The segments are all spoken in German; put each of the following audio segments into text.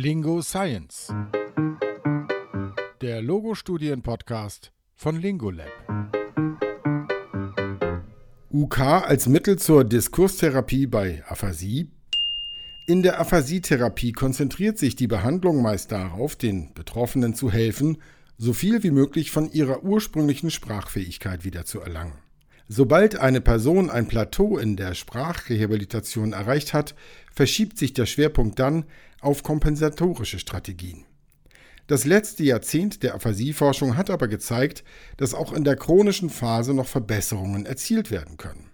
Lingo Science. Der Logo-Studien-Podcast von Lingolab. UK als Mittel zur Diskurstherapie bei Aphasie. In der Aphasietherapie konzentriert sich die Behandlung meist darauf, den Betroffenen zu helfen, so viel wie möglich von ihrer ursprünglichen Sprachfähigkeit wiederzuerlangen. Sobald eine Person ein Plateau in der Sprachrehabilitation erreicht hat, verschiebt sich der Schwerpunkt dann auf kompensatorische Strategien. Das letzte Jahrzehnt der Aphasieforschung hat aber gezeigt, dass auch in der chronischen Phase noch Verbesserungen erzielt werden können.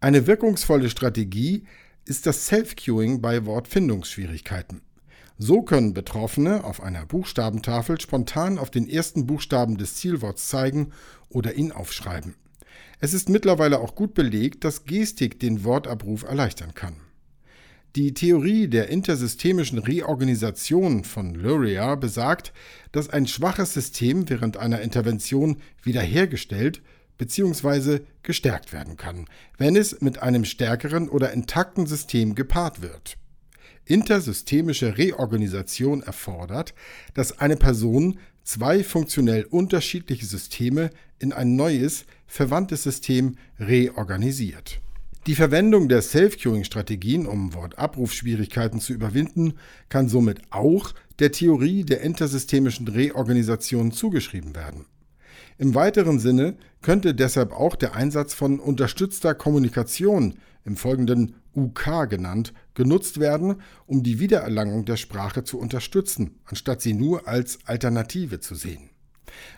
Eine wirkungsvolle Strategie ist das Self-Cueing bei Wortfindungsschwierigkeiten. So können Betroffene auf einer Buchstabentafel spontan auf den ersten Buchstaben des Zielworts zeigen oder ihn aufschreiben. Es ist mittlerweile auch gut belegt, dass Gestik den Wortabruf erleichtern kann. Die Theorie der intersystemischen Reorganisation von Luria besagt, dass ein schwaches System während einer Intervention wiederhergestellt bzw. gestärkt werden kann, wenn es mit einem stärkeren oder intakten System gepaart wird. Intersystemische Reorganisation erfordert, dass eine Person zwei funktionell unterschiedliche Systeme in ein neues, verwandtes System reorganisiert. Die Verwendung der Self-Cueing-Strategien, um Wortabrufschwierigkeiten zu überwinden, kann somit auch der Theorie der intersystemischen Reorganisation zugeschrieben werden. Im weiteren Sinne könnte deshalb auch der Einsatz von unterstützter Kommunikation, im folgenden UK genannt, genutzt werden, um die Wiedererlangung der Sprache zu unterstützen, anstatt sie nur als Alternative zu sehen.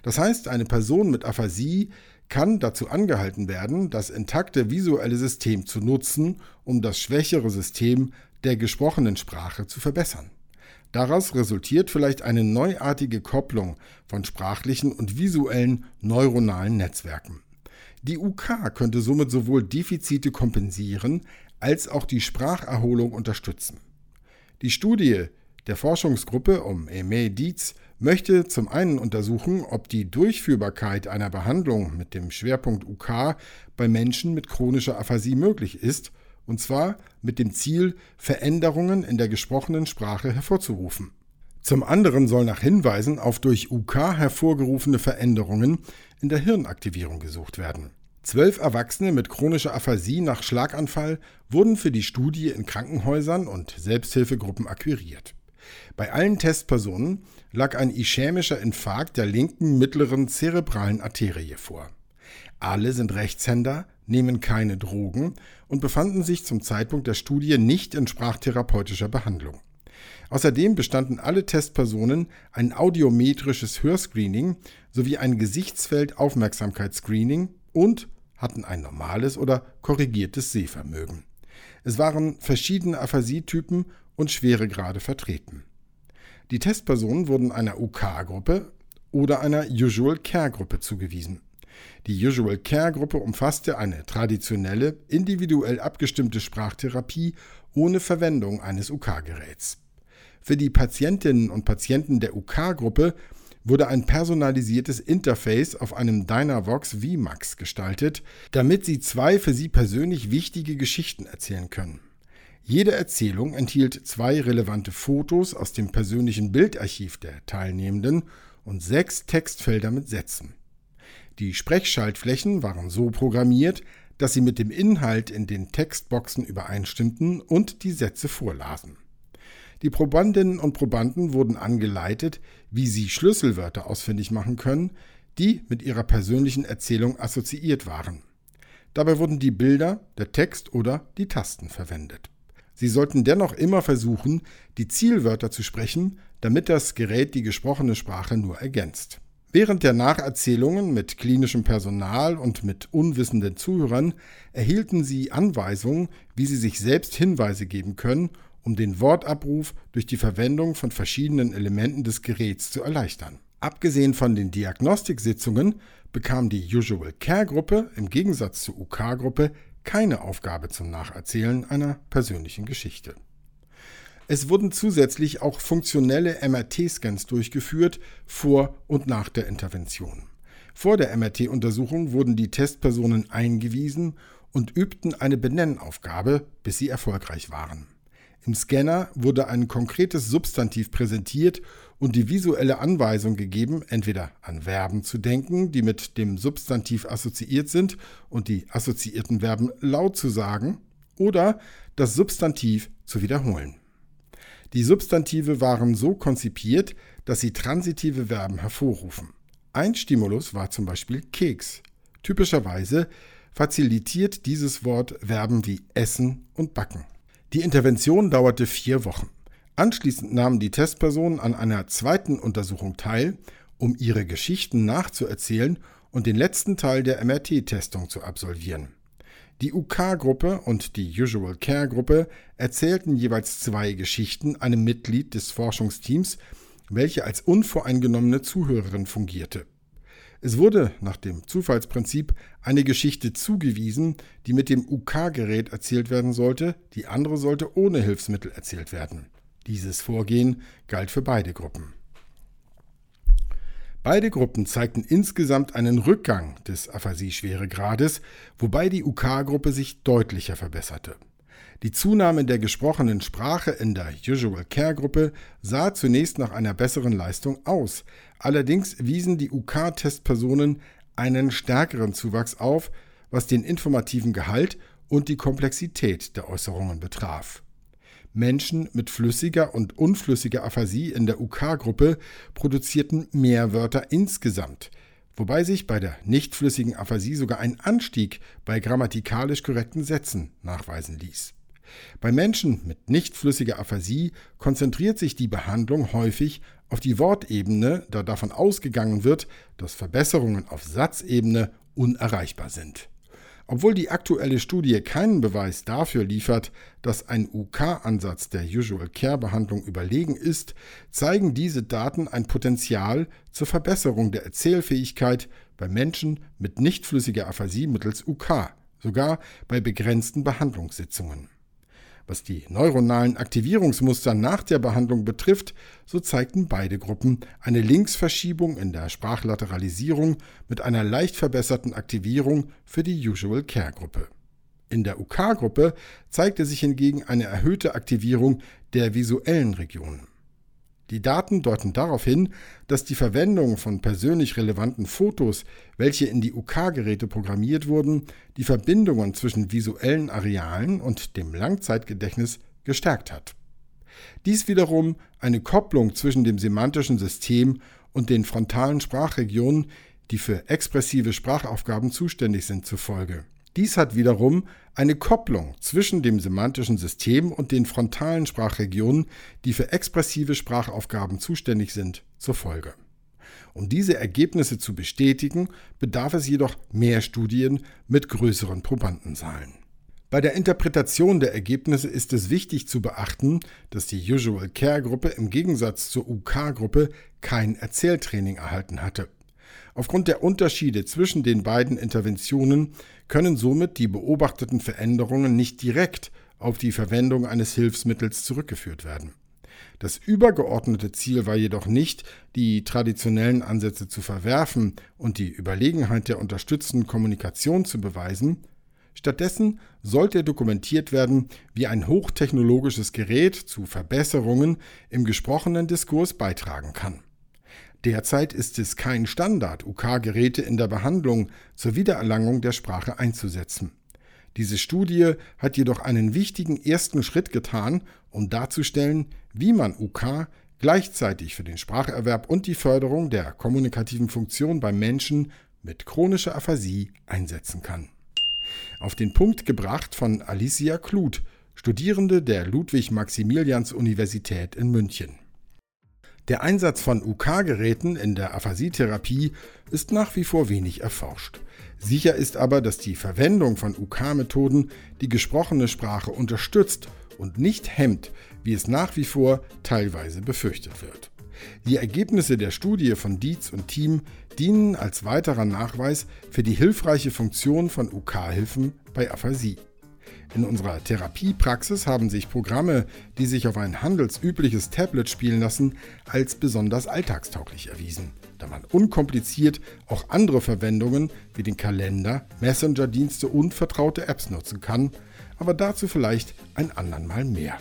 Das heißt, eine Person mit Aphasie kann dazu angehalten werden, das intakte visuelle System zu nutzen, um das schwächere System der gesprochenen Sprache zu verbessern. Daraus resultiert vielleicht eine neuartige Kopplung von sprachlichen und visuellen neuronalen Netzwerken. Die UK könnte somit sowohl Defizite kompensieren als auch die Spracherholung unterstützen. Die Studie der Forschungsgruppe um Aimé Dietz möchte zum einen untersuchen, ob die Durchführbarkeit einer Behandlung mit dem Schwerpunkt UK bei Menschen mit chronischer Aphasie möglich ist, und zwar mit dem Ziel, Veränderungen in der gesprochenen Sprache hervorzurufen. Zum anderen soll nach Hinweisen auf durch UK hervorgerufene Veränderungen in der Hirnaktivierung gesucht werden. Zwölf Erwachsene mit chronischer Aphasie nach Schlaganfall wurden für die Studie in Krankenhäusern und Selbsthilfegruppen akquiriert. Bei allen Testpersonen lag ein ischämischer Infarkt der linken mittleren zerebralen Arterie vor. Alle sind Rechtshänder, nehmen keine Drogen und befanden sich zum Zeitpunkt der Studie nicht in sprachtherapeutischer Behandlung. Außerdem bestanden alle Testpersonen ein audiometrisches Hörscreening sowie ein Gesichtsfeld-Aufmerksamkeitsscreening und hatten ein normales oder korrigiertes Sehvermögen. Es waren verschiedene Aphasietypen und Schweregrade vertreten. Die Testpersonen wurden einer UK-Gruppe oder einer Usual Care-Gruppe zugewiesen. Die Usual Care-Gruppe umfasste eine traditionelle, individuell abgestimmte Sprachtherapie ohne Verwendung eines UK-Geräts. Für die Patientinnen und Patienten der UK-Gruppe wurde ein personalisiertes Interface auf einem Dynavox VMAX gestaltet, damit sie zwei für sie persönlich wichtige Geschichten erzählen können. Jede Erzählung enthielt zwei relevante Fotos aus dem persönlichen Bildarchiv der Teilnehmenden und sechs Textfelder mit Sätzen. Die Sprechschaltflächen waren so programmiert, dass sie mit dem Inhalt in den Textboxen übereinstimmten und die Sätze vorlasen. Die Probandinnen und Probanden wurden angeleitet, wie sie Schlüsselwörter ausfindig machen können, die mit ihrer persönlichen Erzählung assoziiert waren. Dabei wurden die Bilder, der Text oder die Tasten verwendet. Sie sollten dennoch immer versuchen, die Zielwörter zu sprechen, damit das Gerät die gesprochene Sprache nur ergänzt. Während der Nacherzählungen mit klinischem Personal und mit unwissenden Zuhörern erhielten sie Anweisungen, wie sie sich selbst Hinweise geben können um den Wortabruf durch die Verwendung von verschiedenen Elementen des Geräts zu erleichtern. Abgesehen von den Diagnostiksitzungen bekam die Usual Care Gruppe im Gegensatz zur UK Gruppe keine Aufgabe zum Nacherzählen einer persönlichen Geschichte. Es wurden zusätzlich auch funktionelle MRT-Scans durchgeführt vor und nach der Intervention. Vor der MRT-Untersuchung wurden die Testpersonen eingewiesen und übten eine Benennaufgabe, bis sie erfolgreich waren. Im Scanner wurde ein konkretes Substantiv präsentiert und die visuelle Anweisung gegeben, entweder an Verben zu denken, die mit dem Substantiv assoziiert sind und die assoziierten Verben laut zu sagen, oder das Substantiv zu wiederholen. Die Substantive waren so konzipiert, dass sie transitive Verben hervorrufen. Ein Stimulus war zum Beispiel Keks. Typischerweise facilitiert dieses Wort Verben wie essen und backen. Die Intervention dauerte vier Wochen. Anschließend nahmen die Testpersonen an einer zweiten Untersuchung teil, um ihre Geschichten nachzuerzählen und den letzten Teil der MRT-Testung zu absolvieren. Die UK-Gruppe und die Usual Care-Gruppe erzählten jeweils zwei Geschichten einem Mitglied des Forschungsteams, welche als unvoreingenommene Zuhörerin fungierte. Es wurde nach dem Zufallsprinzip eine Geschichte zugewiesen, die mit dem UK-Gerät erzählt werden sollte, die andere sollte ohne Hilfsmittel erzählt werden. Dieses Vorgehen galt für beide Gruppen. Beide Gruppen zeigten insgesamt einen Rückgang des Aphasie-Schweregrades, wobei die UK-Gruppe sich deutlicher verbesserte. Die Zunahme der gesprochenen Sprache in der Usual Care Gruppe sah zunächst nach einer besseren Leistung aus. Allerdings wiesen die UK-Testpersonen einen stärkeren Zuwachs auf, was den informativen Gehalt und die Komplexität der Äußerungen betraf. Menschen mit flüssiger und unflüssiger Aphasie in der UK-Gruppe produzierten mehr Wörter insgesamt, wobei sich bei der nicht flüssigen Aphasie sogar ein Anstieg bei grammatikalisch korrekten Sätzen nachweisen ließ. Bei Menschen mit nicht flüssiger Aphasie konzentriert sich die Behandlung häufig auf die Wortebene, da davon ausgegangen wird, dass Verbesserungen auf Satzebene unerreichbar sind. Obwohl die aktuelle Studie keinen Beweis dafür liefert, dass ein UK-Ansatz der Usual Care-Behandlung überlegen ist, zeigen diese Daten ein Potenzial zur Verbesserung der Erzählfähigkeit bei Menschen mit nicht flüssiger Aphasie mittels UK, sogar bei begrenzten Behandlungssitzungen. Was die neuronalen Aktivierungsmuster nach der Behandlung betrifft, so zeigten beide Gruppen eine Linksverschiebung in der Sprachlateralisierung mit einer leicht verbesserten Aktivierung für die Usual Care Gruppe. In der UK-Gruppe zeigte sich hingegen eine erhöhte Aktivierung der visuellen Regionen. Die Daten deuten darauf hin, dass die Verwendung von persönlich relevanten Fotos, welche in die UK-Geräte programmiert wurden, die Verbindungen zwischen visuellen Arealen und dem Langzeitgedächtnis gestärkt hat. Dies wiederum eine Kopplung zwischen dem semantischen System und den frontalen Sprachregionen, die für expressive Sprachaufgaben zuständig sind, zur Folge. Dies hat wiederum eine Kopplung zwischen dem semantischen System und den frontalen Sprachregionen, die für expressive Sprachaufgaben zuständig sind, zur Folge. Um diese Ergebnisse zu bestätigen, bedarf es jedoch mehr Studien mit größeren Probandenzahlen. Bei der Interpretation der Ergebnisse ist es wichtig zu beachten, dass die Usual Care Gruppe im Gegensatz zur UK Gruppe kein Erzähltraining erhalten hatte. Aufgrund der Unterschiede zwischen den beiden Interventionen können somit die beobachteten Veränderungen nicht direkt auf die Verwendung eines Hilfsmittels zurückgeführt werden. Das übergeordnete Ziel war jedoch nicht, die traditionellen Ansätze zu verwerfen und die Überlegenheit der unterstützenden Kommunikation zu beweisen, Stattdessen sollte dokumentiert werden, wie ein hochtechnologisches Gerät zu Verbesserungen im gesprochenen Diskurs beitragen kann. Derzeit ist es kein Standard, UK-Geräte in der Behandlung zur Wiedererlangung der Sprache einzusetzen. Diese Studie hat jedoch einen wichtigen ersten Schritt getan, um darzustellen, wie man UK gleichzeitig für den Spracherwerb und die Förderung der kommunikativen Funktion bei Menschen mit chronischer Aphasie einsetzen kann. Auf den Punkt gebracht von Alicia Kluth, Studierende der Ludwig-Maximilians-Universität in München. Der Einsatz von UK-Geräten in der Aphasietherapie ist nach wie vor wenig erforscht. Sicher ist aber, dass die Verwendung von UK-Methoden die gesprochene Sprache unterstützt und nicht hemmt, wie es nach wie vor teilweise befürchtet wird. Die Ergebnisse der Studie von Dietz und Team dienen als weiterer Nachweis für die hilfreiche Funktion von UK-Hilfen bei Aphasie. In unserer Therapiepraxis haben sich Programme, die sich auf ein handelsübliches Tablet spielen lassen, als besonders alltagstauglich erwiesen, da man unkompliziert auch andere Verwendungen wie den Kalender, Messenger-Dienste und vertraute Apps nutzen kann, aber dazu vielleicht ein andern Mal mehr.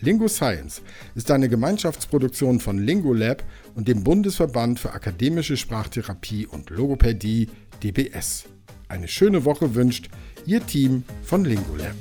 Lingo Science ist eine Gemeinschaftsproduktion von Lingolab und dem Bundesverband für akademische Sprachtherapie und Logopädie DBS. Eine schöne Woche wünscht Ihr Team von Lingolab.